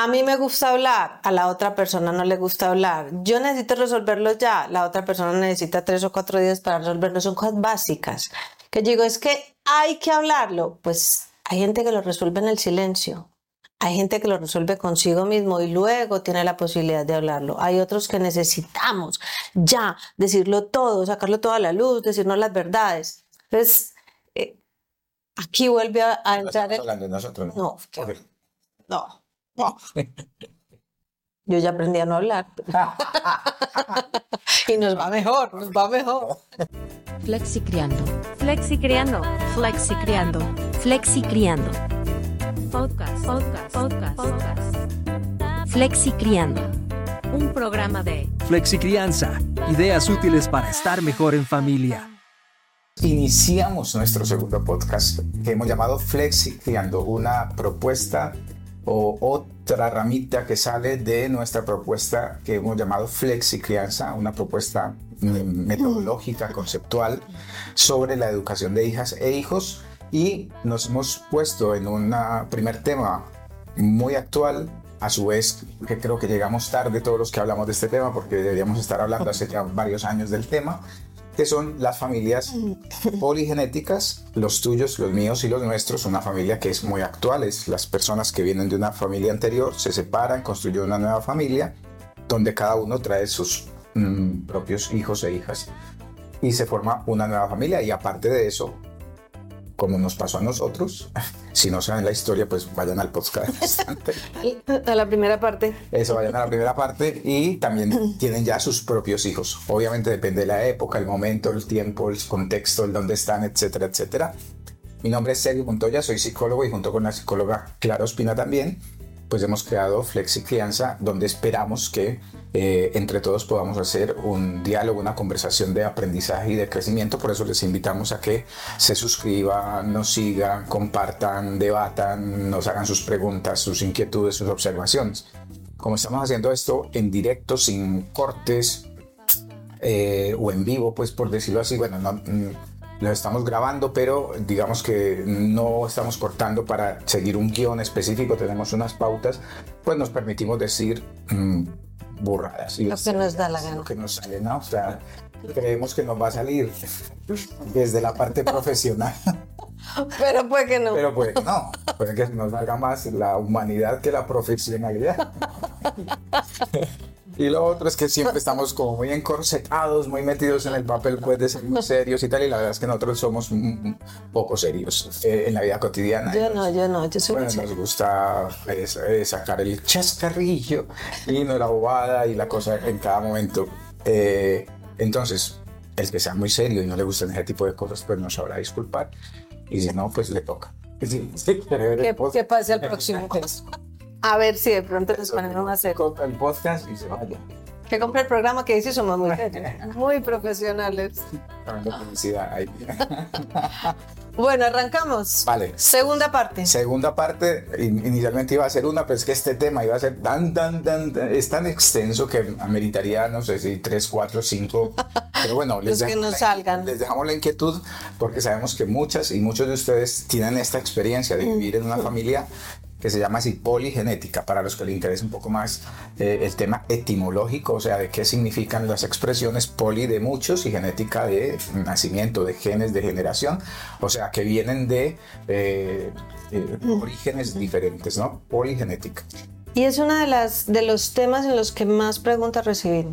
A mí me gusta hablar, a la otra persona no le gusta hablar. Yo necesito resolverlo ya, la otra persona necesita tres o cuatro días para resolverlo. Son cosas básicas. Que digo, es que hay que hablarlo. Pues hay gente que lo resuelve en el silencio. Hay gente que lo resuelve consigo mismo y luego tiene la posibilidad de hablarlo. Hay otros que necesitamos ya decirlo todo, sacarlo todo a la luz, decirnos las verdades. Entonces, eh, aquí vuelve a, entrar. el... hablando de nosotros, ¿no? No, no, Yo ya aprendí a no hablar. y nos va mejor, nos va mejor. Flexi criando. Flexi criando. Flexi criando. Flexi criando. Podcast, podcast, podcast, podcast. Flexi Criando. Un programa de Flexi Crianza. Ideas útiles para estar mejor en familia. Iniciamos nuestro segundo podcast que hemos llamado Flexi Criando, una propuesta o otra ramita que sale de nuestra propuesta que hemos llamado Flexi Crianza, una propuesta mm, metodológica, conceptual sobre la educación de hijas e hijos. Y nos hemos puesto en un primer tema muy actual, a su vez que creo que llegamos tarde todos los que hablamos de este tema porque deberíamos estar hablando hace ya varios años del tema, que son las familias poligenéticas, los tuyos, los míos y los nuestros, una familia que es muy actual, es las personas que vienen de una familia anterior, se separan, construyen una nueva familia, donde cada uno trae sus mm, propios hijos e hijas y se forma una nueva familia. Y aparte de eso como nos pasó a nosotros. Si no saben la historia, pues vayan al podcast. a la primera parte. Eso, vayan a la primera parte y también tienen ya sus propios hijos. Obviamente depende de la época, el momento, el tiempo, el contexto, el dónde están, etcétera, etcétera. Mi nombre es Sergio Montoya, soy psicólogo y junto con la psicóloga Clara Ospina también pues hemos creado Flexi Crianza, donde esperamos que eh, entre todos podamos hacer un diálogo, una conversación de aprendizaje y de crecimiento. Por eso les invitamos a que se suscriban, nos sigan, compartan, debatan, nos hagan sus preguntas, sus inquietudes, sus observaciones. Como estamos haciendo esto en directo, sin cortes eh, o en vivo, pues por decirlo así, bueno, no, mm, lo estamos grabando, pero digamos que no estamos cortando para seguir un guion específico, tenemos unas pautas, pues nos permitimos decir mm, burradas. Y lo que nos da la gana. Lo que nos sale, ¿no? O sea, creemos que nos va a salir desde la parte profesional. Pero puede que no. Pero puede que no. Puede que nos valga más la humanidad que la profesionalidad. Y lo otro es que siempre estamos como muy encorsetados, muy metidos en el papel pues, de ser muy serios y tal, y la verdad es que nosotros somos poco serios eh, en la vida cotidiana. Yo no, yo no, yo soy bueno, Nos gusta eh, sacar el chascarrillo y no la bobada y la cosa en cada momento. Eh, entonces, el que sea muy serio y no le gustan ese tipo de cosas, pues nos sabrá disculpar. Y si no, pues le toca. Sí, sí, que, pase al próximo. A ver si de pronto les ponemos a hacer. Compra el podcast y se vaya. Que compre el programa que dice somos muy, muy profesionales. ahí. Bueno, arrancamos. Vale. Segunda parte. Segunda parte, inicialmente iba a ser una, pero es que este tema iba a ser tan, tan, tan, es tan extenso que ameritaría, no sé si tres, cuatro, cinco. Pero bueno, les, que salgan. les dejamos la inquietud porque sabemos que muchas y muchos de ustedes tienen esta experiencia de vivir en una familia que se llama así poligenética, para los que les interesa un poco más eh, el tema etimológico, o sea, de qué significan las expresiones poli de muchos y genética de nacimiento, de genes de generación, o sea, que vienen de eh, eh, orígenes diferentes, ¿no? Poligenética. Y es uno de, las, de los temas en los que más preguntas recibí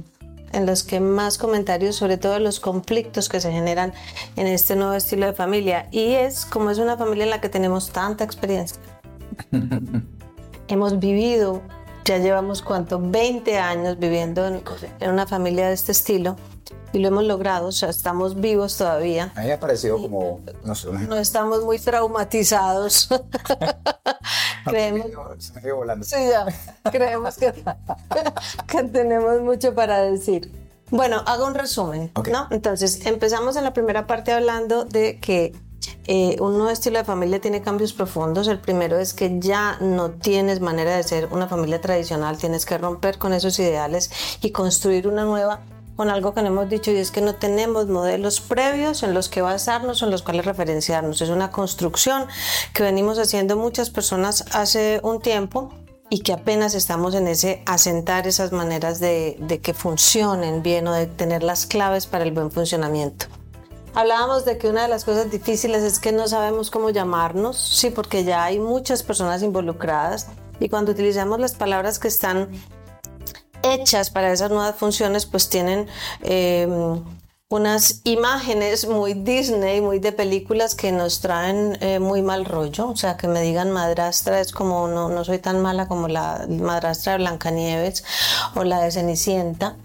en los que más comentarios, sobre todo los conflictos que se generan en este nuevo estilo de familia. Y es como es una familia en la que tenemos tanta experiencia Hemos vivido, ya llevamos cuánto, 20 años viviendo en, una familia de este estilo y lo hemos logrado, o sea, estamos vivos todavía. A mí me ha parecido como, no sé, no estamos muy traumatizados. creemos, sí, ya, creemos que, que tenemos mucho para decir. Bueno, hago un resumen, ¿no? Entonces, empezamos en la primera parte hablando de que eh, un nuevo estilo de familia tiene cambios profundos. El primero es que ya no tienes manera de ser una familia tradicional, tienes que romper con esos ideales y construir una nueva con algo que no hemos dicho y es que no tenemos modelos previos en los que basarnos o en los cuales referenciarnos. Es una construcción que venimos haciendo muchas personas hace un tiempo y que apenas estamos en ese asentar esas maneras de, de que funcionen bien o de tener las claves para el buen funcionamiento. Hablábamos de que una de las cosas difíciles es que no sabemos cómo llamarnos, sí, porque ya hay muchas personas involucradas y cuando utilizamos las palabras que están hechas para esas nuevas funciones, pues tienen eh, unas imágenes muy Disney, muy de películas que nos traen eh, muy mal rollo. O sea, que me digan madrastra es como no, no soy tan mala como la madrastra de Blancanieves o la de Cenicienta.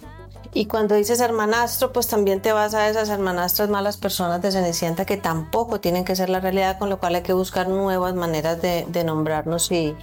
Y cuando dices hermanastro, pues también te vas a esas hermanastras malas personas de Cenicienta que tampoco tienen que ser la realidad, con lo cual hay que buscar nuevas maneras de, de nombrarnos y,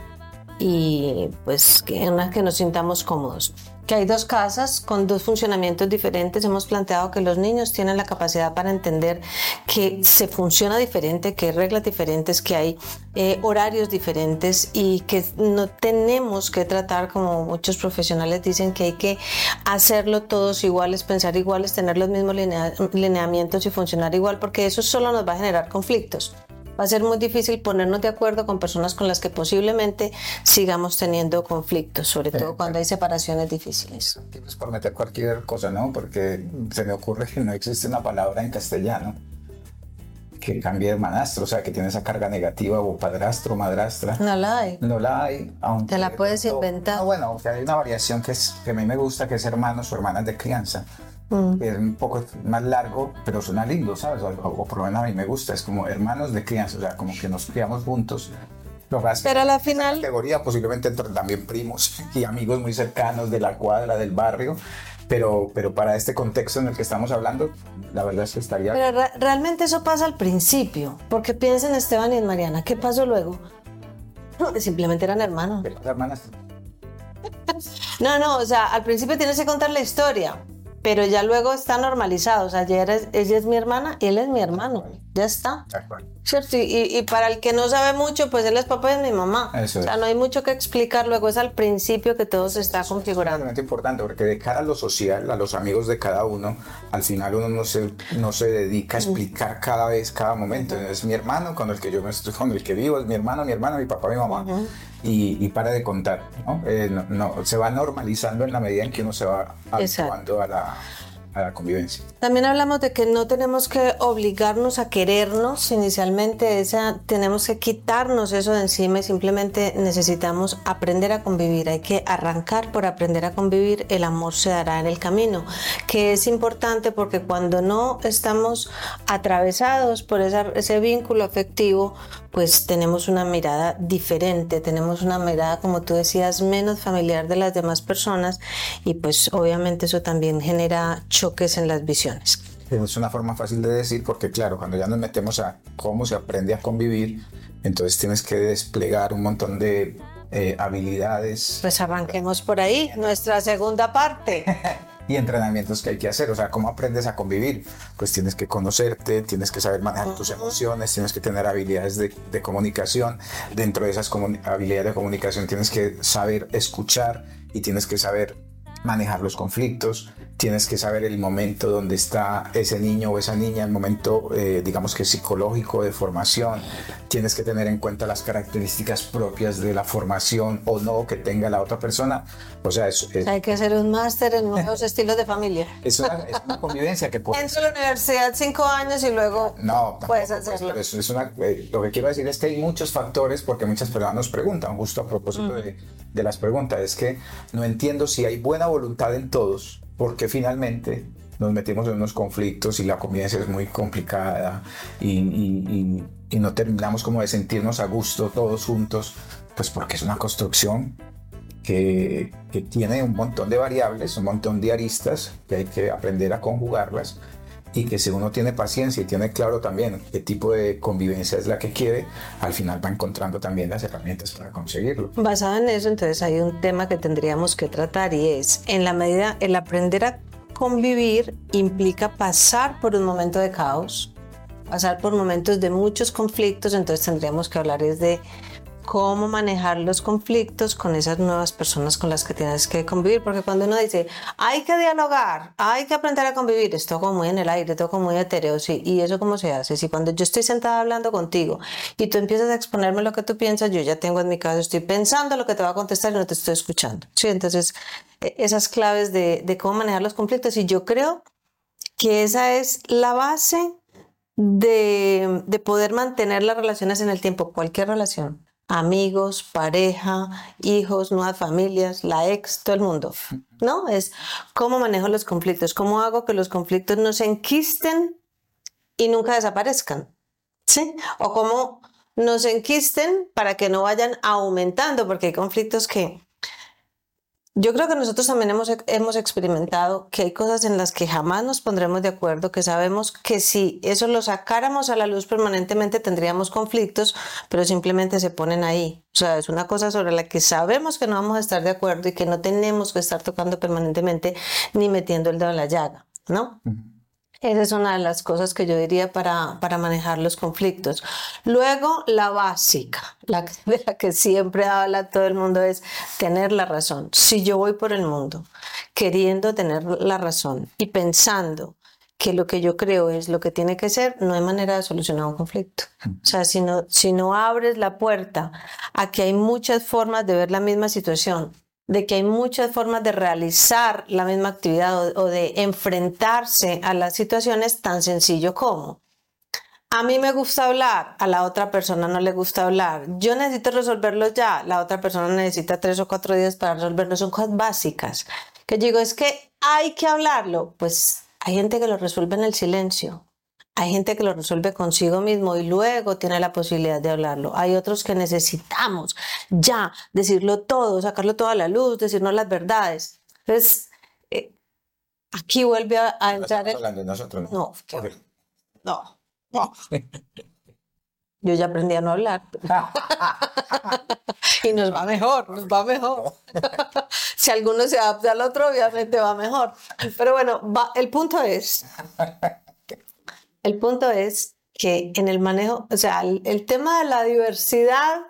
y pues que en que nos sintamos cómodos. Que hay dos casas con dos funcionamientos diferentes. Hemos planteado que los niños tienen la capacidad para entender que se funciona diferente, que hay reglas diferentes, que hay eh, horarios diferentes y que no tenemos que tratar, como muchos profesionales dicen, que hay que hacerlo todos iguales, pensar iguales, tener los mismos linea lineamientos y funcionar igual, porque eso solo nos va a generar conflictos va a ser muy difícil ponernos de acuerdo con personas con las que posiblemente sigamos teniendo conflictos, sobre todo cuando hay separaciones difíciles. Es por meter cualquier cosa, ¿no? Porque se me ocurre que no existe una palabra en castellano que cambie de manastro, o sea, que tiene esa carga negativa o padrastro, madrastra. No la hay. No la hay, aunque... Te la puedes inventar. No, bueno, hay una variación que, es, que a mí me gusta, que es hermanos o hermanas de crianza. Mm. Es un poco más largo, pero suena lindo, ¿sabes? O, o, por lo menos a mí me gusta, es como hermanos de crianza, o sea, como que nos criamos juntos. Lo que pero a la final... categoría posiblemente entran también primos y amigos muy cercanos de la cuadra, del barrio, pero, pero para este contexto en el que estamos hablando, la verdad es que estaría... Pero re realmente eso pasa al principio, porque piensen Esteban y en Mariana, ¿qué pasó luego? Simplemente eran hermanos. hermanas? No, no, o sea, al principio tienes que contar la historia, pero ya luego está normalizado. O sea, ella es, ella es mi hermana y él es mi hermano. Ya está. ¿Cierto? Y, y, para el que no sabe mucho, pues él es papá de mi mamá. Eso o sea, no hay mucho que explicar. Luego es al principio que todo se está configurando. Es importante porque de cara a lo social, a los amigos de cada uno, al final uno no se, no se dedica a explicar cada vez, cada momento. Es mi hermano con el que yo me estoy, con el que vivo, es mi hermano, mi hermana, mi papá, mi mamá. Uh -huh. y, y, para de contar. ¿no? Eh, no, no, se va normalizando en la medida en que uno se va habituando a la, la convivencia. También hablamos de que no tenemos que obligarnos a querernos inicialmente, esa, tenemos que quitarnos eso de encima y simplemente necesitamos aprender a convivir. Hay que arrancar por aprender a convivir, el amor se dará en el camino, que es importante porque cuando no estamos atravesados por ese vínculo afectivo, pues tenemos una mirada diferente, tenemos una mirada, como tú decías, menos familiar de las demás personas y pues obviamente eso también genera choques en las visiones. Es una forma fácil de decir porque claro, cuando ya nos metemos a cómo se aprende a convivir, entonces tienes que desplegar un montón de eh, habilidades. Pues arranquemos por ahí, nuestra segunda parte. y entrenamientos que hay que hacer. O sea, ¿cómo aprendes a convivir? Pues tienes que conocerte, tienes que saber manejar tus emociones, tienes que tener habilidades de, de comunicación. Dentro de esas habilidades de comunicación tienes que saber escuchar y tienes que saber manejar los conflictos, tienes que saber el momento donde está ese niño o esa niña, el momento, eh, digamos que psicológico de formación, tienes que tener en cuenta las características propias de la formación o no que tenga la otra persona. O sea, es, es hay que hacer un máster en nuevos estilos de familia. Es una, es una convivencia que puedes... Entro a la universidad cinco años y luego no, puedes hacerlo. Pues, es una, eh, lo que quiero decir es que hay muchos factores porque muchas personas nos preguntan, justo a propósito mm. de, de las preguntas, es que no entiendo si hay buena voluntad en todos porque finalmente nos metimos en unos conflictos y la convivencia es muy complicada y, no terminamos como de sentirnos a gusto todos juntos, pues porque es una construcción que, tiene un montón de variables, un montón de aristas que hay que aprender a conjugarlas y que si uno tiene paciencia y tiene claro también qué tipo de convivencia es la que quiere, al final va encontrando también las herramientas para conseguirlo. Basado en eso, entonces hay un tema que tendríamos que tratar y es, en la medida, el aprender a convivir implica pasar por un momento de caos, pasar por momentos de muchos conflictos, entonces tendríamos que hablar es de cómo manejar los conflictos con esas nuevas personas con las que tienes que convivir, porque cuando uno dice, hay que dialogar, hay que aprender a convivir, es todo como muy en el aire, todo como muy etéreo, sí, y eso cómo se hace, si cuando yo estoy sentada hablando contigo y tú empiezas a exponerme lo que tú piensas, yo ya tengo en mi cabeza, estoy pensando lo que te va a contestar y no te estoy escuchando, sí, entonces e, esas claves de, de cómo manejar los conflictos, y yo creo que esa es la base de, de poder mantener las relaciones en el tiempo, cualquier relación amigos, pareja, hijos, nuevas familias, la ex, todo el mundo. ¿No? Es cómo manejo los conflictos, cómo hago que los conflictos no se enquisten y nunca desaparezcan. ¿Sí? O cómo no se enquisten para que no vayan aumentando, porque hay conflictos que yo creo que nosotros también hemos, hemos experimentado que hay cosas en las que jamás nos pondremos de acuerdo, que sabemos que si eso lo sacáramos a la luz permanentemente tendríamos conflictos, pero simplemente se ponen ahí. O sea, es una cosa sobre la que sabemos que no vamos a estar de acuerdo y que no tenemos que estar tocando permanentemente ni metiendo el dedo en la llaga, ¿no? Esa es una de las cosas que yo diría para, para manejar los conflictos. Luego, la básica, la de la que siempre habla todo el mundo, es tener la razón. Si yo voy por el mundo queriendo tener la razón y pensando que lo que yo creo es lo que tiene que ser, no hay manera de solucionar un conflicto. O sea, si no, si no abres la puerta a que hay muchas formas de ver la misma situación de que hay muchas formas de realizar la misma actividad o, de enfrentarse a las situaciones tan sencillo como a mí me gusta hablar, a la otra persona no le gusta hablar. Yo necesito resolverlo ya, la otra persona necesita tres o cuatro días para resolverlo. Son cosas básicas. Que digo, es que hay que hablarlo. Pues hay gente que lo resuelve en el silencio. Hay gente que lo resuelve consigo mismo y luego tiene la posibilidad de hablarlo. Hay otros que necesitamos ya decirlo todo, sacarlo toda a la luz, decirnos las verdades. Entonces, eh, aquí vuelve a, entrar. hablando de nosotros, ¿no? No, no, Yo ya aprendí a no hablar. y nos va mejor, nos va mejor. si alguno se adapta al otro, obviamente va mejor. Pero bueno, el punto es el punto es que en el manejo, o sea, el, tema de la diversidad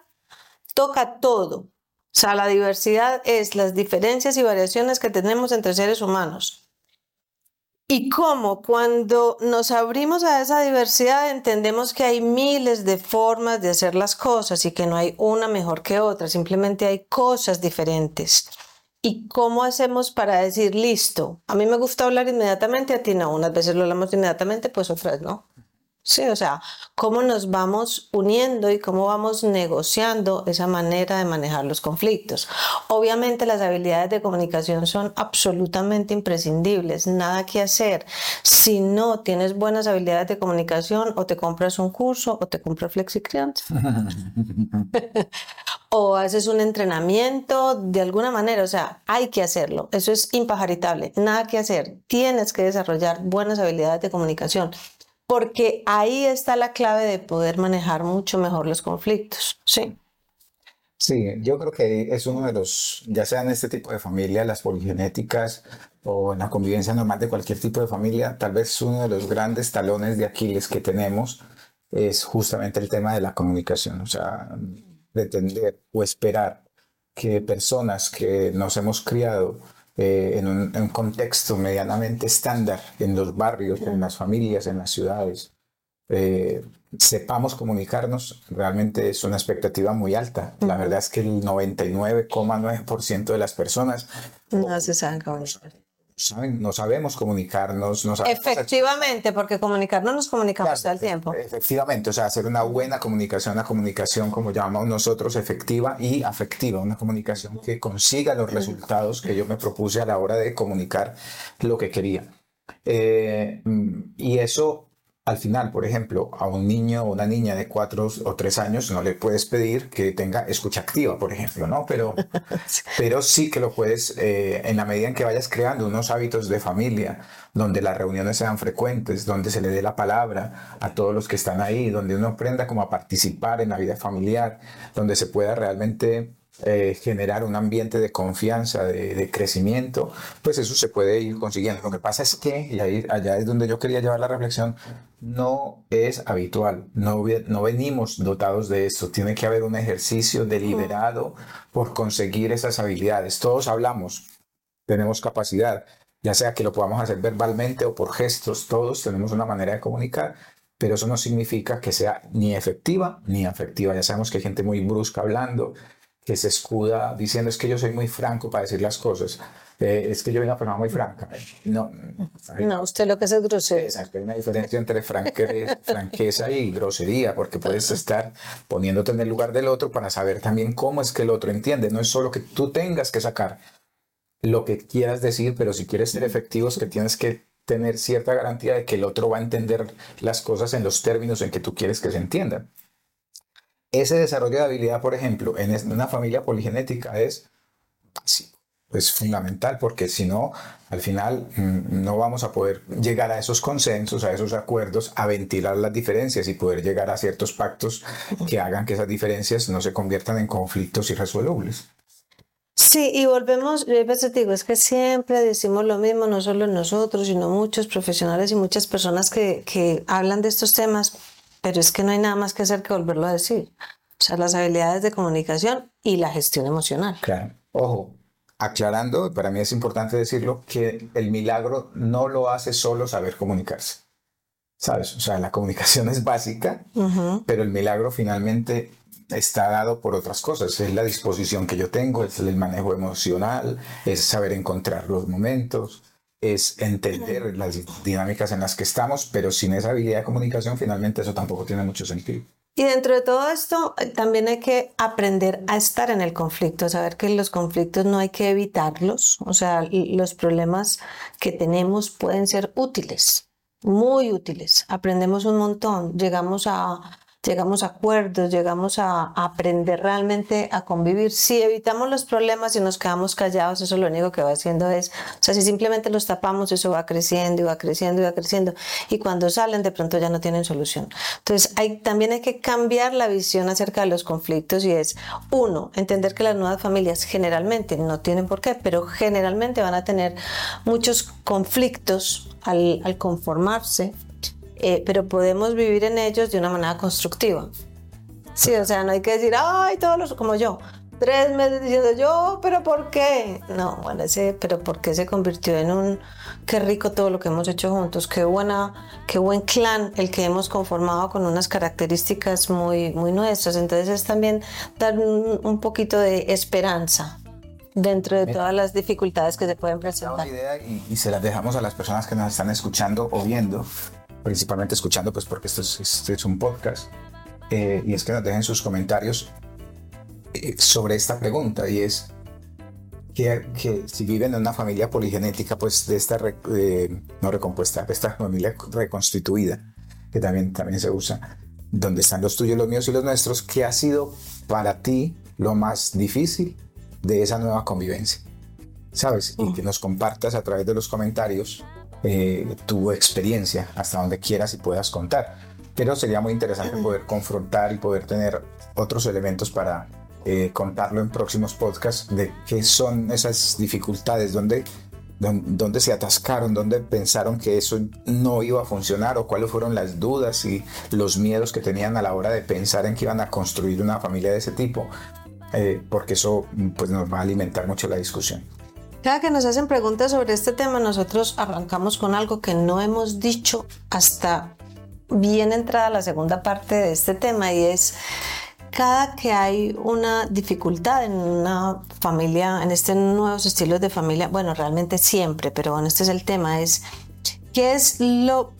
toca todo. O sea, la diversidad es las diferencias y variaciones que tenemos entre seres humanos. Y cómo cuando nos abrimos a esa diversidad entendemos que hay miles de formas de hacer las cosas y que no hay una mejor que otra, simplemente hay cosas diferentes. ¿Y cómo hacemos para decir, listo, a mí me gusta hablar inmediatamente, a ti no? Unas veces lo hablamos inmediatamente, pues otras no. Sí, o sea, cómo nos vamos uniendo y cómo vamos negociando esa manera de manejar los conflictos. Obviamente las habilidades de comunicación son absolutamente imprescindibles, nada que hacer. Si no tienes buenas habilidades de comunicación, o te compras un curso o te compras FlexiCreant. o haces un entrenamiento de alguna manera, o sea, hay que hacerlo. Eso es impajaritable, nada que hacer. Tienes que desarrollar buenas habilidades de comunicación porque ahí está la clave de poder manejar mucho mejor los conflictos. Sí. Sí, yo creo que es uno de los, ya sea en este tipo de familia, las poligenéticas o en la convivencia normal de cualquier tipo de familia, tal vez uno de los grandes talones de Aquiles que tenemos es justamente el tema de la comunicación, o sea, pretender o esperar que personas que nos hemos criado eh, en, un, contexto medianamente estándar en los barrios, en las familias, en las ciudades, eh, sepamos comunicarnos, realmente es una expectativa muy alta. La verdad es que el 99,9% de las personas no se saben comunicar no sabemos comunicarnos. No Efectivamente, porque comunicarnos nos comunicamos todo el tiempo. Efectivamente, o sea, hacer una buena comunicación, una comunicación como llamamos nosotros, efectiva y afectiva, una comunicación que consiga los resultados que yo me propuse a la hora de comunicar lo que quería. Eh, y eso al final, por ejemplo, a un niño o una niña de cuatro o tres años no le puedes pedir que tenga escucha activa, por ejemplo, ¿no? Pero, pero sí que lo puedes, eh, en la medida en que vayas creando unos hábitos de familia, donde las reuniones sean frecuentes, donde se le dé la palabra a todos los que están ahí, donde uno aprenda como a participar en la vida familiar, donde se pueda realmente eh, generar un ambiente de confianza, de, de, crecimiento, pues eso se puede ir consiguiendo. Lo que pasa es que, y ahí, allá es donde yo quería llevar la reflexión, no es habitual, no, no venimos dotados de esto, tiene que haber un ejercicio deliberado por conseguir esas habilidades. Todos hablamos, tenemos capacidad, ya sea que lo podamos hacer verbalmente o por gestos, todos tenemos una manera de comunicar, pero eso no significa que sea ni efectiva ni afectiva. Ya sabemos que hay gente muy brusca hablando, que se escuda diciendo es que yo soy muy franco para decir las cosas. Eh, es que yo soy una persona muy franca. No, no usted lo que es es grosero. Exacto, hay una diferencia entre franqueza y grosería, porque puedes estar poniéndote en el lugar del otro para saber también cómo es que el otro entiende. No es solo que tú tengas que sacar lo que quieras decir, pero si quieres ser efectivo es que tienes que tener cierta garantía de que el otro va a entender las cosas en los términos en que tú quieres que se entiendan. Ese desarrollo de habilidad, por ejemplo, en una familia poligenética es pues, fundamental porque si no, al final mm, no vamos a poder llegar a esos consensos, a esos acuerdos, a ventilar las diferencias y poder llegar a ciertos pactos que hagan que esas diferencias no se conviertan en conflictos irresolubles. Sí, y volvemos, yo a veces digo, es que siempre decimos lo mismo, no solo nosotros, sino muchos profesionales y muchas personas que, que hablan de estos temas, pero es que no hay nada más que hacer que volverlo a decir. O sea, las habilidades de comunicación y la gestión emocional. Claro, ojo, aclarando, para mí es importante decirlo, que el milagro no lo hace solo saber comunicarse. ¿Sabes? O sea, la comunicación es básica, pero el milagro finalmente está dado por otras cosas. Es la disposición que yo tengo, es el manejo emocional, es saber encontrar los momentos, es entender las dinámicas en las que estamos, pero sin esa habilidad de comunicación finalmente eso tampoco tiene mucho sentido. Y dentro de todo esto eh, también hay que aprender a estar en el conflicto, saber que los conflictos no hay que evitarlos, o sea, los problemas que tenemos pueden ser útiles, muy útiles. Aprendemos un montón, llegamos a, llegamos a acuerdos, llegamos a, aprender realmente a convivir. Si evitamos los problemas y nos quedamos callados, eso lo único que va haciendo es, o sea, si simplemente los tapamos, eso va creciendo y va creciendo y va creciendo. Y cuando salen, de pronto ya no tienen solución. Entonces, hay, también hay que cambiar la visión acerca de los conflictos y es, uno, entender que las nuevas familias generalmente, no tienen por qué, pero generalmente van a tener muchos conflictos al, al conformarse eh, pero podemos vivir en ellos de una manera constructiva. Sí, o sea, no hay que decir, ay, todos los, como yo, tres meses diciendo yo, pero ¿por qué? No, bueno, ese, pero ¿por qué se convirtió en un, qué rico todo lo que hemos hecho juntos, qué buena, qué buen clan el que hemos conformado con unas características muy, muy nuestras. Entonces es también dar un, poquito de esperanza dentro de todas las dificultades que se pueden presentar. Idea y, y se las dejamos a las personas que nos están escuchando o viendo principalmente escuchando, pues porque esto es, este es un podcast, eh, y es que nos dejen sus comentarios eh, sobre esta pregunta, y es que, que, si viven en una familia poligenética, pues de esta, no recompuesta, de esta familia reconstituida, que también, también se usa, donde están los tuyos, los míos y los nuestros, ¿qué ha sido para ti lo más difícil de esa nueva convivencia? ¿Sabes? Y que nos compartas a través de los comentarios eh, tu experiencia hasta donde quieras y puedas contar. Pero sería muy interesante poder confrontar y poder tener otros elementos para eh, contarlo en próximos podcasts de qué son esas dificultades, dónde, dónde se atascaron, dónde pensaron que eso no iba a funcionar o cuáles fueron las dudas y los miedos que tenían a la hora de pensar en que iban a construir una familia de ese tipo, eh, porque eso pues, nos va a alimentar mucho la discusión. Cada que nos hacen preguntas sobre este tema, nosotros arrancamos con algo que no hemos dicho hasta bien entrada la segunda parte de este tema y es cada que hay una dificultad en una familia, en este nuevos estilos de familia, bueno, realmente siempre, pero bueno, este es el tema, es qué es lo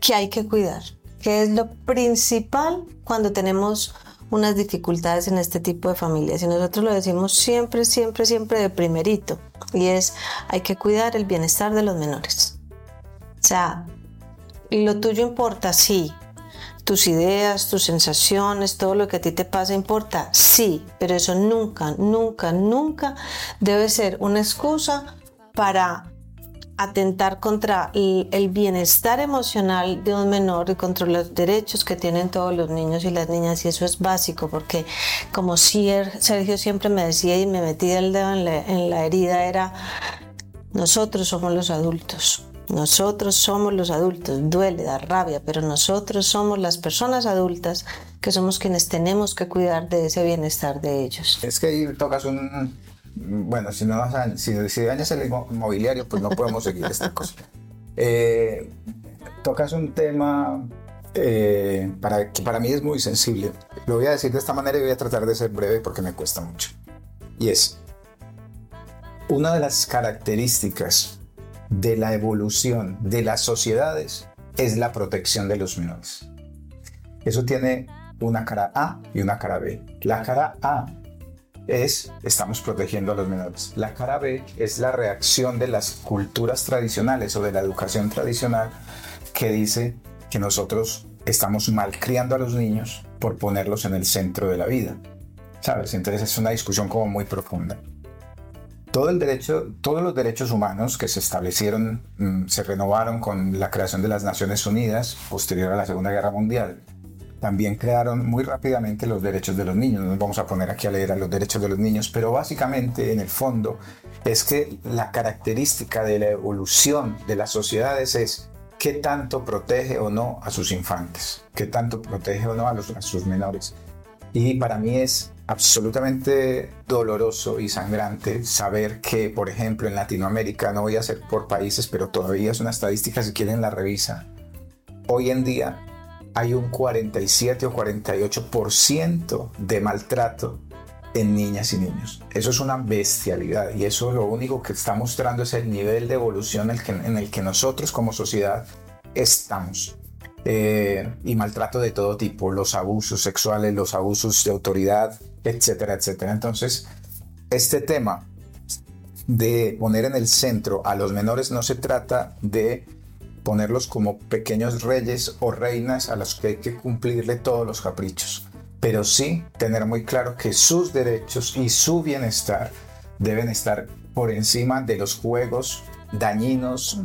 que hay que cuidar, qué es lo principal cuando tenemos unas dificultades en este tipo de familias. Y nosotros lo decimos siempre, siempre, siempre de primerito. Y es, hay que cuidar el bienestar de los menores. O sea, lo tuyo importa, sí. Tus ideas, tus sensaciones, todo lo que a ti te pasa importa, sí. Pero eso nunca, nunca, nunca debe ser una excusa para atentar contra el, bienestar emocional de un menor y contra los derechos que tienen todos los niños y las niñas y eso es básico porque como Sergio siempre me decía y me metía el dedo en la, en la herida era nosotros somos los adultos. Nosotros somos los adultos, duele, da rabia, pero nosotros somos las personas adultas que somos quienes tenemos que cuidar de ese bienestar de ellos. Es que ahí tocas un... Bueno, si no vas a- si, si dañas el inmo- inmobiliario, pues no podemos seguir esta cosa. Eh, tocas un tema eh, para, que para mí es muy sensible. Lo voy a decir de esta manera y voy a tratar de ser breve porque me cuesta mucho. Y es, una de las características de la evolución de las sociedades es la protección de los menores. Eso tiene una cara A y una cara B. La cara A es estamos protegiendo a los menores. La cara B es la reacción de las culturas tradicionales o de la educación tradicional que dice que nosotros estamos malcriando a los niños por ponerlos en el centro de la vida. ¿Sabes? Entonces es una discusión como muy profunda. Todo el derecho, todos los derechos humanos que se establecieron, mm, se renovaron con la creación de las Naciones Unidas posterior a la Segunda Guerra Mundial también crearon muy rápidamente los derechos de los niños. No nos vamos a poner aquí a leer a los derechos de los niños, pero básicamente en el fondo es que la característica de la evolución de las sociedades es qué tanto protege o no a sus infantes, qué tanto protege o no a, a sus menores. Y para mí es absolutamente doloroso y sangrante saber que, por ejemplo, en Latinoamérica, no voy a hacer por países, pero todavía es una estadística, si quieren la revisa, hoy en día hay un 47 o 48% de maltrato en niñas y niños. Eso es una bestialidad y eso lo único que está mostrando es el nivel de evolución en el que, nosotros como sociedad estamos. Eh, y maltrato de todo tipo, los abusos sexuales, los abusos de autoridad, etcétera, etcétera. Entonces, este tema de poner en el centro a los menores no se trata de ponerlos como pequeños reyes o reinas a los que hay que cumplirle todos los caprichos, pero sí tener muy claro que sus derechos y su bienestar deben estar por encima de los juegos dañinos,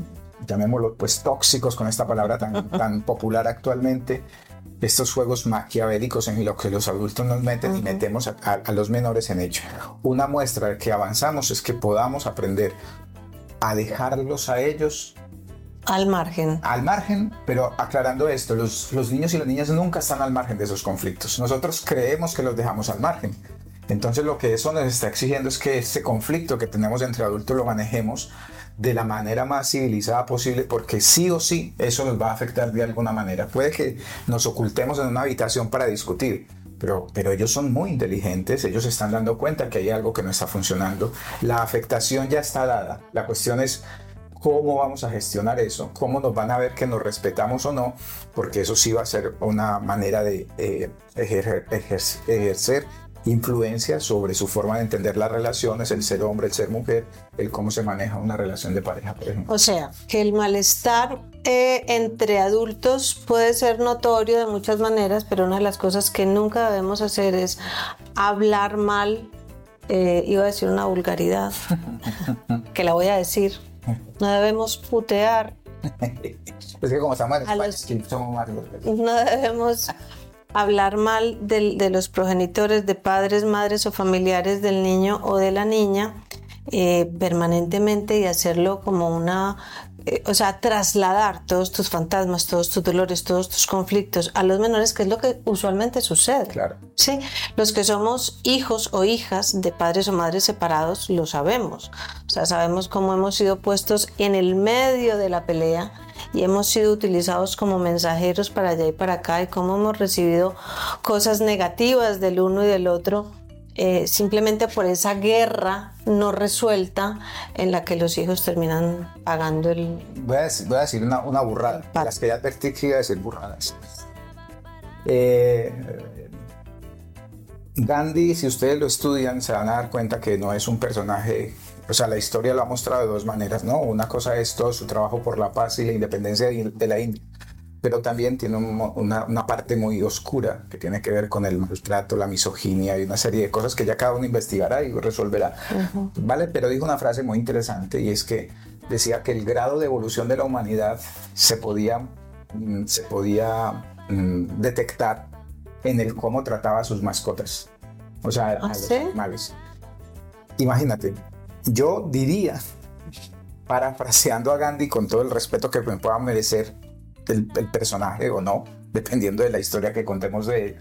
llamémoslo pues tóxicos con esta palabra tan, tan popular actualmente, estos juegos maquiavélicos en los que los adultos nos meten y metemos a, a- a los menores en ello. Una muestra de que avanzamos es que podamos aprender a dejarlos a ellos Al margen. al margen, pero aclarando esto, los, los niños y las niñas nunca están al margen de esos conflictos. Nosotros creemos que los dejamos al margen. Entonces lo que eso nos está exigiendo es que este conflicto que tenemos entre adultos lo manejemos de la manera más civilizada posible porque sí o sí eso nos va a afectar de alguna manera. Puede que nos ocultemos en una habitación para discutir, pero, pero ellos son muy inteligentes, ellos están dando cuenta que hay algo que no está funcionando. La afectación ya está dada. La cuestión es cómo vamos a gestionar eso, cómo nos van a ver que nos respetamos o no, porque eso sí va a ser una manera de eh, ejercer, influencia sobre su forma de entender las relaciones, el ser hombre, el ser mujer, el cómo se maneja una relación de pareja, por ejemplo. O sea, que el malestar eh, entre adultos puede ser notorio de muchas maneras, pero una de las cosas que nunca debemos hacer es hablar mal, eh, iba a decir una vulgaridad, que la voy a decir. No debemos putear, Es que como estamos en A España, los- sí, somos más... no debemos hablar mal del- de, los progenitores, de padres, madres o familiares del niño o de la niña eh, permanentemente y hacerlo como una, eh, o sea, trasladar todos tus fantasmas, todos tus dolores, todos tus conflictos a los menores, que es lo que usualmente sucede. Claro. Sí, los que somos hijos o hijas de padres o madres separados lo sabemos. O sea, sabemos cómo hemos sido puestos en el medio de la pelea y hemos sido utilizados como mensajeros para allá y para acá y cómo hemos recibido cosas negativas del uno y del otro. Eh, simplemente por esa guerra no resuelta en la que los hijos terminan pagando el... Voy a decir, voy a decir una, una burrada, las que ya advertí que iba a decir burradas. Eh, Gandhi, si ustedes lo estudian, se van a dar cuenta que no es un personaje, o sea, la historia lo ha mostrado de dos maneras, ¿no? Una cosa es todo su trabajo por la paz y la independencia de de la India, pero también tiene un una, una parte muy oscura que tiene que ver con el maltrato, la misoginia y una serie de cosas que ya cada uno investigará y resolverá. ¿Vale? Pero dijo una frase muy interesante y es que decía que el grado de evolución de la humanidad se podía, mm, se podía mm, detectar en el cómo trataba a sus mascotas, o sea, a ¿Ah, los sí? animales. Imagínate, yo diría, parafraseando a Gandhi con todo el respeto que me pueda merecer el, personaje o no, dependiendo de la historia que contemos de él,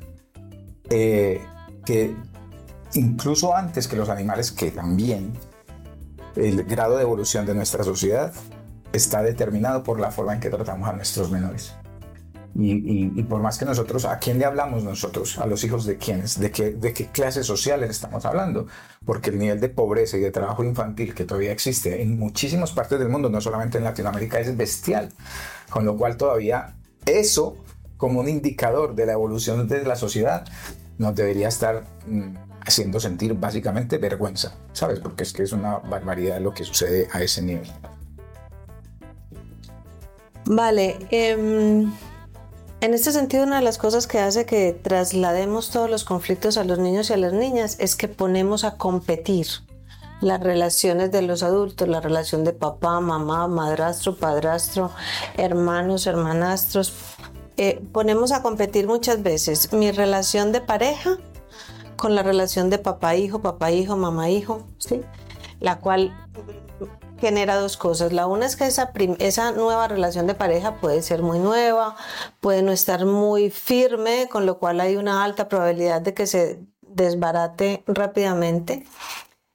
eh, que incluso antes que los animales, que también el grado de evolución de nuestra sociedad está determinado por la forma en que tratamos a nuestros menores. Y, por más que nosotros, ¿a quién le hablamos nosotros? ¿A los hijos de quiénes? ¿De qué, ¿De qué clases sociales estamos hablando? Porque el nivel de pobreza y de trabajo infantil que todavía existe en muchísimas partes del mundo, no solamente en Latinoamérica, es bestial. Con lo cual todavía eso, como un indicador de la evolución de la sociedad, nos debería estar mm, haciendo sentir básicamente vergüenza, ¿sabes? Porque es que es una barbaridad lo que sucede a ese nivel. Vale, em, en este sentido una de las cosas que hace que traslademos todos los conflictos a los niños y a las niñas es que ponemos a competir las relaciones de los adultos, la relación de papá, mamá, madrastro, padrastro, hermanos, hermanastros. Eh, ponemos a competir muchas veces mi relación de pareja con la relación de papá-hijo, papá-hijo, mamá-hijo, ¿sí? La cual genera dos cosas. La una es que esa, esa nueva relación de pareja puede ser muy nueva, puede no estar muy firme, con lo cual hay una alta probabilidad de que se desbarate rápidamente.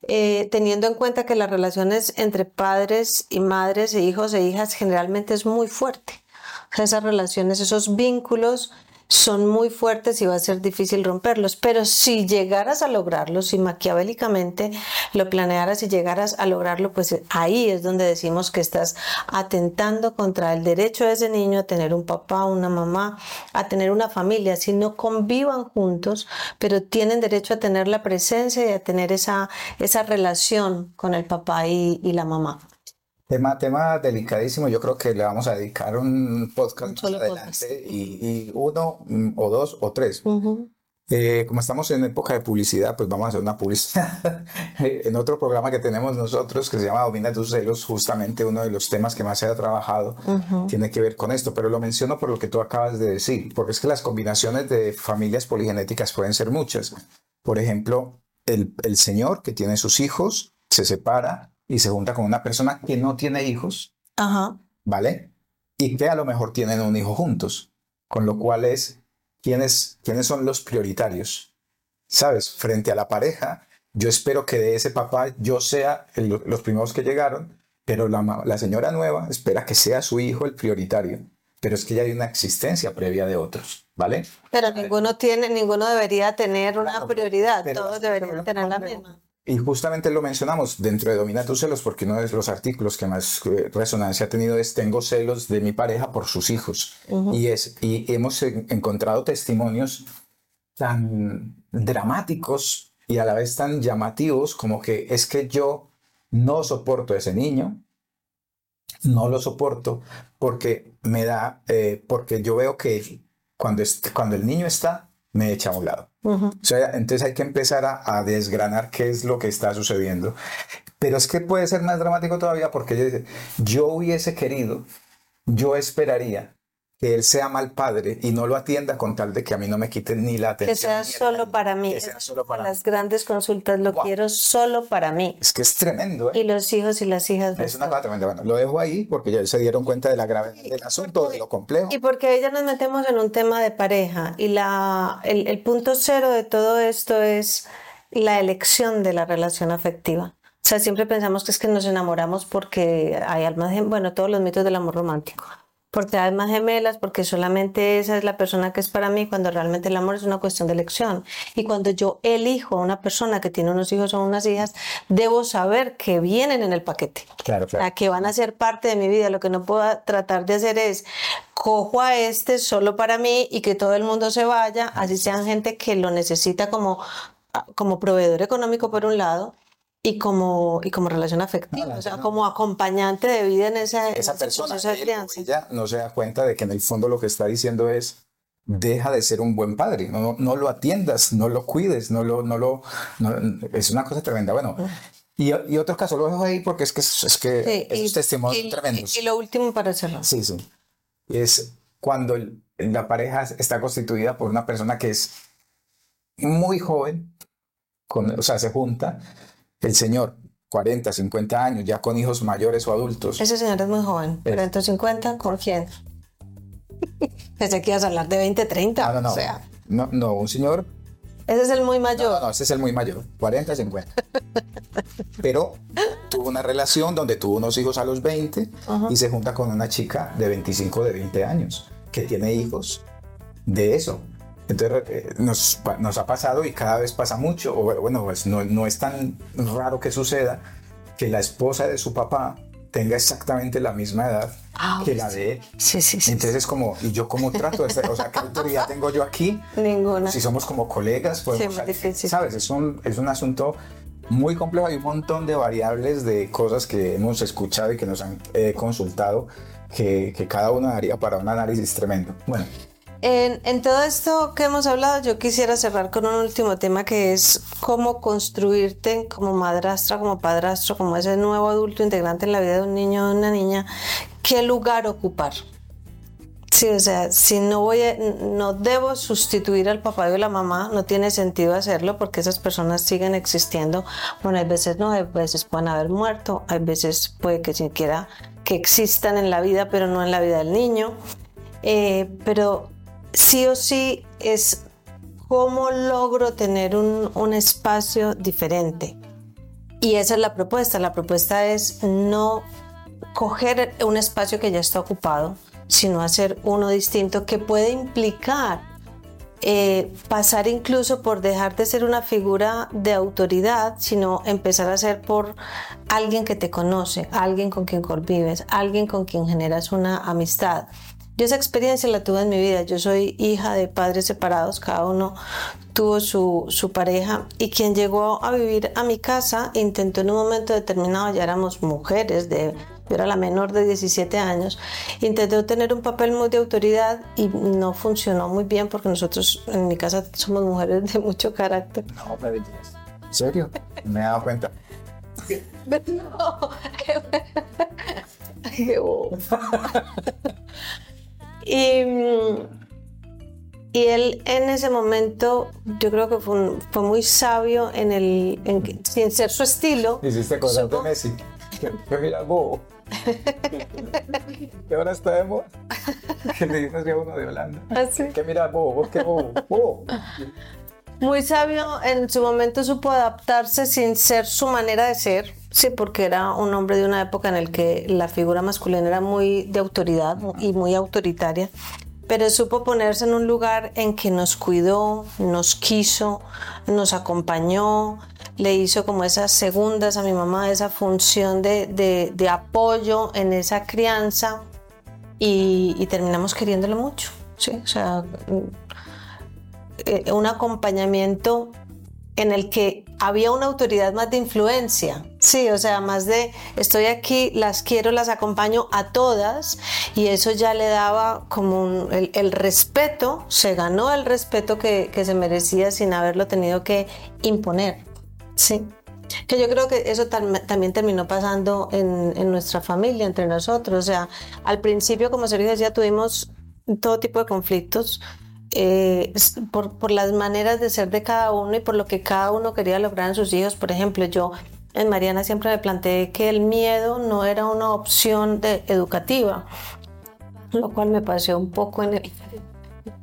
Eh, teniendo en cuenta que las relaciones entre padres y madres e hijos e hijas generalmente es muy fuerte. Esas relaciones, esos vínculos son muy fuertes y va a ser difícil romperlos. Pero si llegaras a lograrlo, si maquiavélicamente lo planearas y llegaras a lograrlo, pues ahí es donde decimos que estás atentando contra el derecho de ese niño a tener un papá, una mamá, a tener una familia. Si no convivan juntos, pero tienen derecho a tener la presencia y a tener esa, esa relación con el papá y, y la mamá. Tema, tema delicadísimo, yo creo que le vamos a dedicar un podcast más adelante y, y uno mm, o dos o tres. Eh, como estamos en época de publicidad, pues vamos a hacer una publicidad en otro programa que tenemos nosotros que se llama Domina tus celos, justamente uno de los temas que más se ha trabajado tiene que ver con esto, pero lo menciono por lo que tú acabas de decir, porque es que las combinaciones de familias poligenéticas pueden ser muchas. Por ejemplo, el, el señor que tiene sus hijos se separa y se junta con una persona que no tiene hijos, Ajá. ¿vale? Y que a lo mejor tienen un hijo juntos, con lo cual es quiénes, quiénes son los prioritarios, ¿sabes? Frente a la pareja, yo espero que de ese papá yo sea el- los primeros que llegaron, pero la, la señora nueva espera que sea su hijo el prioritario, pero es que ya hay una existencia previa de otros, ¿vale? Pero ninguno tiene, ninguno debería tener una Claro, prioridad, todos deberían tener la misma. Y justamente lo mencionamos dentro de Domina tus celos, porque uno de los artículos que más eh, resonancia ha tenido es Tengo celos de mi pareja por sus hijos. y, es, y hemos en- encontrado testimonios tan dramáticos y a la vez tan llamativos como que es que yo no soporto a ese niño, no lo soporto porque me da, eh, porque yo veo que cuando, cuando el niño está, me echa a un lado. Ujú. O sea, entonces hay que empezar a, a desgranar qué es lo que está sucediendo. Pero es que puede ser más dramático todavía porque dice, yo hubiese querido, yo esperaría que él sea mal padre y no lo atienda con tal de que a mí no me quiten ni la Que atención. sea ni el solo cariño, para mí. Que sea solo para las mí. grandes consultas, lo Guau. quiero solo para mí. Es que es tremendo, ¿eh? Y los hijos y las hijas. Es una cosa tremenda. Bueno, lo dejo ahí porque ya se dieron cuenta de la gravedad del asunto, de lo complejo. Y porque ahí ya nos metemos en un tema de pareja. Y la, el, el punto cero de todo esto es la elección de la relación afectiva. O sea, siempre pensamos que es que nos enamoramos porque hay almas, bueno, todos los mitos del amor romántico. Porque almas gemelas, porque solamente esa es la persona que es para mí, cuando realmente el amor es una cuestión de elección. Y cuando yo elijo a una persona que tiene unos hijos o unas hijas, debo saber que vienen en el paquete Claro, claro. a que van a ser parte de mi vida. Lo que no puedo tratar de hacer es cojo a este solo para mí y que todo el mundo se vaya, así sean gente que lo necesita como, como proveedor económico por un lado y como, y como relación afectiva, o sea, no. como acompañante de vida en ese, Esa ese persona, de él crianza. ella, no se da cuenta de que en el fondo lo que está diciendo es deja de ser un buen padre, no, no lo atiendas, no lo cuides, no lo, no lo, no- es una cosa tremenda. Bueno, Y, y otro caso, lo dejo ahí porque es que, es que Sí, esos y- testimonios y- tremendos. Y, lo último para cerrar. Sí, sí. Es cuando la pareja está constituida por una persona que es muy joven, con, o sea, se junta, el señor, 40, 50 años, ya con hijos mayores o adultos. Ese señor es muy joven. Es- 150, ¿con quién? Pensé que ibas a hablar de 20, 30. No, no, no. O sea, No, no, un señor ese es el muy mayor. no, no, ese es el muy mayor, 40, 50. Pero tuvo una relación donde tuvo unos hijos a los 20 y se junta con una chica de 25, de 20 años, que tiene hijos de eso. Entonces eh, nos, nos ha pasado y cada vez pasa mucho, o bueno, pues no, no es tan raro que suceda que la esposa de su papá tenga exactamente la misma edad Ah, que la de él. Sí, sí, sí. Entonces es como, ¿y yo cómo trato? Este- o sea, ¿qué autoridad tengo yo aquí? Ninguna. Si somos como colegas, podemos, muy difícil. ¿sabes? Es un, es un asunto muy complejo. Hay un montón de variables de cosas que hemos escuchado y que nos han eh, consultado que, que cada uno daría para un análisis tremendo. Bueno, En, en todo esto que hemos hablado, yo quisiera cerrar con un último tema que es cómo construirte como madrastra, como padrastro, como ese nuevo adulto integrante en la vida de un niño o de una niña, qué lugar ocupar. Sí, o sea, si no voy a- no debo sustituir al papá y a la mamá, no tiene sentido hacerlo porque esas personas siguen existiendo. Bueno, hay veces no, hay veces pueden haber muerto, hay veces puede que siquiera que existan en la vida, pero no en la vida del niño. Eh, pero sí o sí es cómo logro tener un, un espacio diferente. Y esa es la propuesta. La propuesta es no coger un espacio que ya está ocupado, sino hacer uno distinto que puede implicar eh, pasar incluso por dejar de ser una figura de autoridad, sino empezar a ser por alguien que te conoce, alguien con quien convives, alguien con quien generas una amistad. Yo esa experiencia la tuve en mi vida. Yo soy hija de padres separados, cada uno tuvo su, su pareja y quien llegó a vivir a mi casa intentó en un momento determinado, ya éramos mujeres, de, yo era la menor de 17 años, intentó tener un papel muy de autoridad y no funcionó muy bien porque nosotros en mi casa somos mujeres de mucho carácter. no me. ¿En serio? Me he dado cuenta. No, Ay, qué bobo. y, y él en ese momento, yo creo que fue, un- fue muy sabio en el, en sin ser su estilo. Hiciste cosas de Messi. Que, mira, bobo. que ahora está de moda. Que le dices a uno de Holanda. Así. Que mira, bobo, que bobo, bobo. Muy sabio, en su momento supo adaptarse sin ser su manera de ser, sí, porque era un hombre de una época en el que la figura masculina era muy de autoridad y muy autoritaria, pero supo ponerse en un lugar en que nos cuidó, nos quiso, nos acompañó, le hizo como esas segundas a mi mamá, esa función de, de- de apoyo en esa crianza y, y terminamos queriéndolo mucho, sí, o sea eh, un acompañamiento en el que había una autoridad más de influencia. Sí, o sea, más de estoy aquí, las quiero, las acompaño a todas y eso ya le daba como el, respeto, se ganó el respeto que, se merecía sin haberlo tenido que imponer. Sí. Que yo creo que eso tam- también terminó pasando en, nuestra familia, entre nosotros. O sea, al principio, como Sergio decía, tuvimos todo tipo de conflictos eh, s- por, las maneras de ser de cada uno y por lo que cada uno quería lograr en sus hijos. Por ejemplo, yo en Mariana siempre me planteé que el miedo no era una opción de, educativa, lo cual me paseó un poco en el,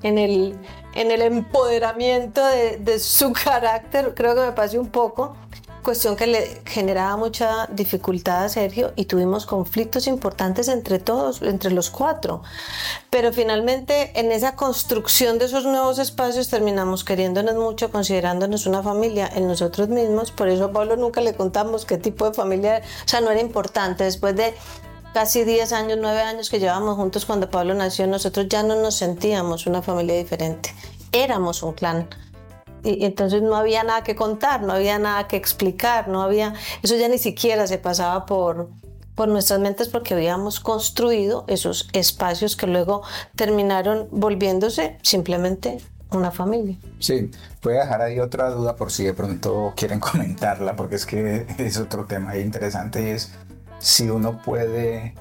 en el, en el empoderamiento de, de su carácter, creo que me pasé un poco, cuestión que le generaba mucha dificultad a Sergio y tuvimos conflictos importantes entre todos, entre los cuatro. Pero finalmente en esa construcción de esos nuevos espacios terminamos queriéndonos mucho, considerándonos una familia en nosotros mismos. Por eso a Pablo nunca le contamos qué tipo de familia, o sea, no era importante. Después de casi 10 años, 9 años que llevábamos juntos cuando Pablo nació, nosotros ya no nos sentíamos una familia diferente. Éramos un clan. Y entonces no había nada que contar, no había nada que explicar, no había, eso ya ni siquiera se pasaba por, por nuestras mentes porque habíamos construido esos espacios que luego terminaron volviéndose simplemente una familia. Sí, voy a dejar ahí otra duda por si de pronto quieren comentarla, porque es que es otro tema interesante y es si uno puede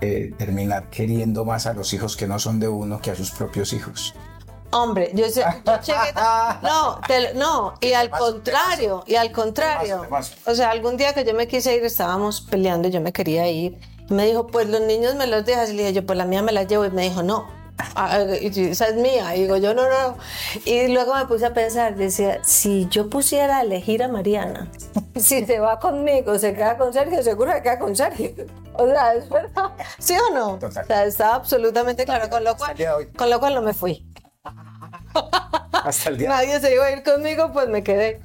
eh, terminar queriendo más a los hijos que no son de uno que a sus propios hijos. Hombre, yo yo chequé- no, te- no, y al contrario, y al contrario. Te paso. O sea, algún día que yo me quise ir, estábamos peleando yo me quería ir. Y me dijo, pues los niños me los dejas. Y le dije, yo, pues la mía me la llevo. Y me dijo, no, ah, y esa es mía. Y digo, yo no, no. Y luego me puse a pensar, decía, si yo pusiera a elegir a Mariana, si se va conmigo, se queda con Sergio, seguro que queda con Sergio. O sea, es verdad. ¿Sí o no? Total. O sea, estaba absolutamente claro, con lo cual, con lo cual no me fui. Hasta el día. Nadie se iba a ir conmigo, pues me quedé.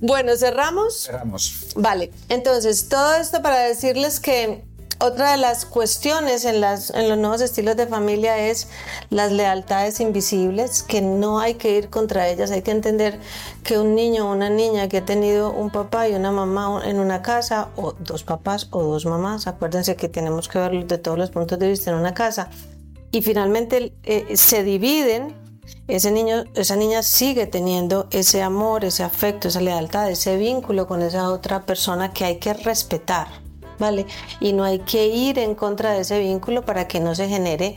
bueno, cerramos. Cerramos. Vale, entonces todo esto para decirles que otra de las cuestiones en, las, en los nuevos estilos de familia es las lealtades invisibles, que no hay que ir contra ellas, hay que entender que un niño o una niña que ha tenido un papá y una mamá en una casa, o dos papás o dos mamás, acuérdense que tenemos que verlo de todos los puntos de vista en una casa, y finalmente eh, se dividen, ese niño, esa niña sigue teniendo ese amor, ese afecto, esa lealtad, ese vínculo con esa otra persona que hay que respetar, ¿vale? Y no hay que ir en contra de ese vínculo para que no se genere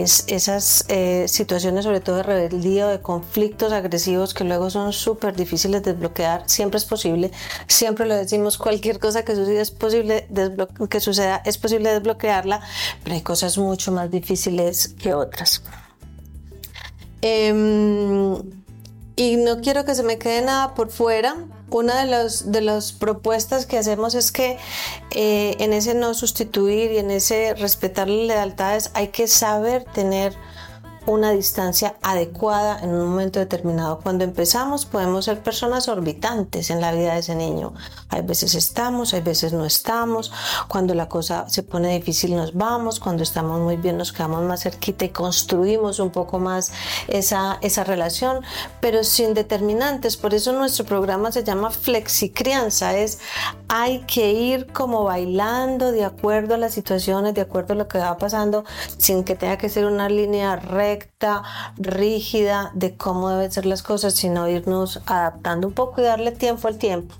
es, esas eh, situaciones, sobre todo de rebeldía o de conflictos agresivos que luego son súper difíciles de desbloquear. Siempre es posible, siempre lo decimos, cualquier cosa que suceda es posible, que suceda es posible desbloquearla, pero hay cosas mucho más difíciles que otras. Em, y no quiero que se me quede nada por fuera. Una de, los, de las propuestas que hacemos es que eh, en ese no sustituir y en ese respetar las lealtades hay que saber tener una distancia adecuada en un momento determinado. Cuando empezamos podemos ser personas orbitantes en la vida de ese niño. Hay veces estamos, hay veces no estamos. Cuando la cosa se pone difícil nos vamos, cuando estamos muy bien nos quedamos más cerquita y construimos un poco más esa, esa relación, pero sin determinantes. Por eso nuestro programa se llama Flexicrianza. Es hay que ir como bailando de acuerdo a las situaciones, de acuerdo a lo que va pasando, sin que tenga que ser una línea recta, rígida de cómo deben ser las cosas, sino irnos adaptando un poco y darle tiempo al tiempo.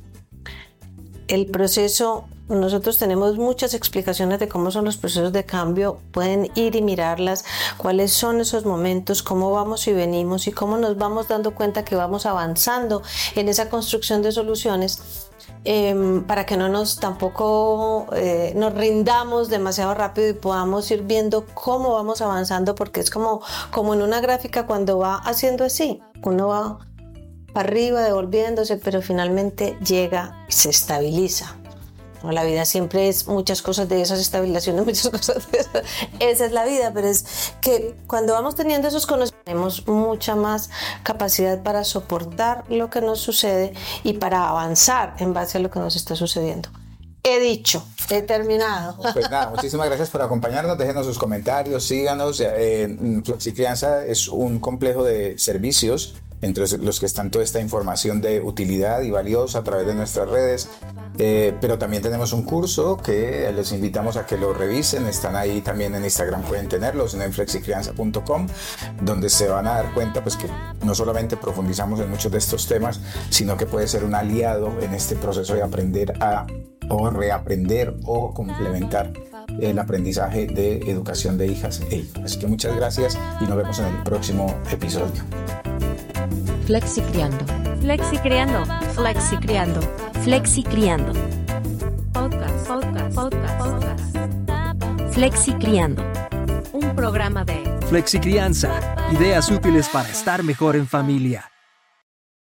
El proceso, nosotros tenemos muchas explicaciones de cómo son los procesos de cambio, pueden ir y mirarlas, cuáles son esos momentos, cómo vamos y venimos y cómo nos vamos dando cuenta que vamos avanzando en esa construcción de soluciones em, para que no nos tampoco eh, nos rindamos demasiado rápido y podamos ir viendo cómo vamos avanzando porque es como, como en una gráfica cuando va haciendo así, uno va para arriba devolviéndose pero finalmente llega y se estabiliza. ¿no? La vida siempre es muchas cosas de esas estabilizaciones, muchas cosas de esas. Esa es la vida, pero es que cuando vamos teniendo esos conocimientos, tenemos mucha más capacidad para soportar lo que nos sucede y para avanzar en base a lo que nos está sucediendo. He dicho, he terminado. Pues nada, muchísimas gracias por acompañarnos. Déjenos sus comentarios, síganos. Eh, Flexicrianza es un complejo de servicios entre los que están toda esta información de utilidad y valiosa a través de nuestras redes. Eh, pero también tenemos un curso que les invitamos a que lo revisen. Están ahí también en Instagram, pueden tenerlos en flexicrianza.com, donde se van a dar cuenta pues, que no solamente profundizamos en muchos de estos temas, sino que puede ser un aliado en este proceso de aprender a o reaprender o complementar el aprendizaje de educación de hijas e hijos. Así que muchas gracias y nos vemos en el próximo episodio. Flexi Criando. Flexi Creando. Flexi Criando. Flexi Criando. Podcast. Podcast. Podcast. Podcast. Flexi Criando. Un programa de Flexicrianza. Ideas útiles para estar mejor en familia.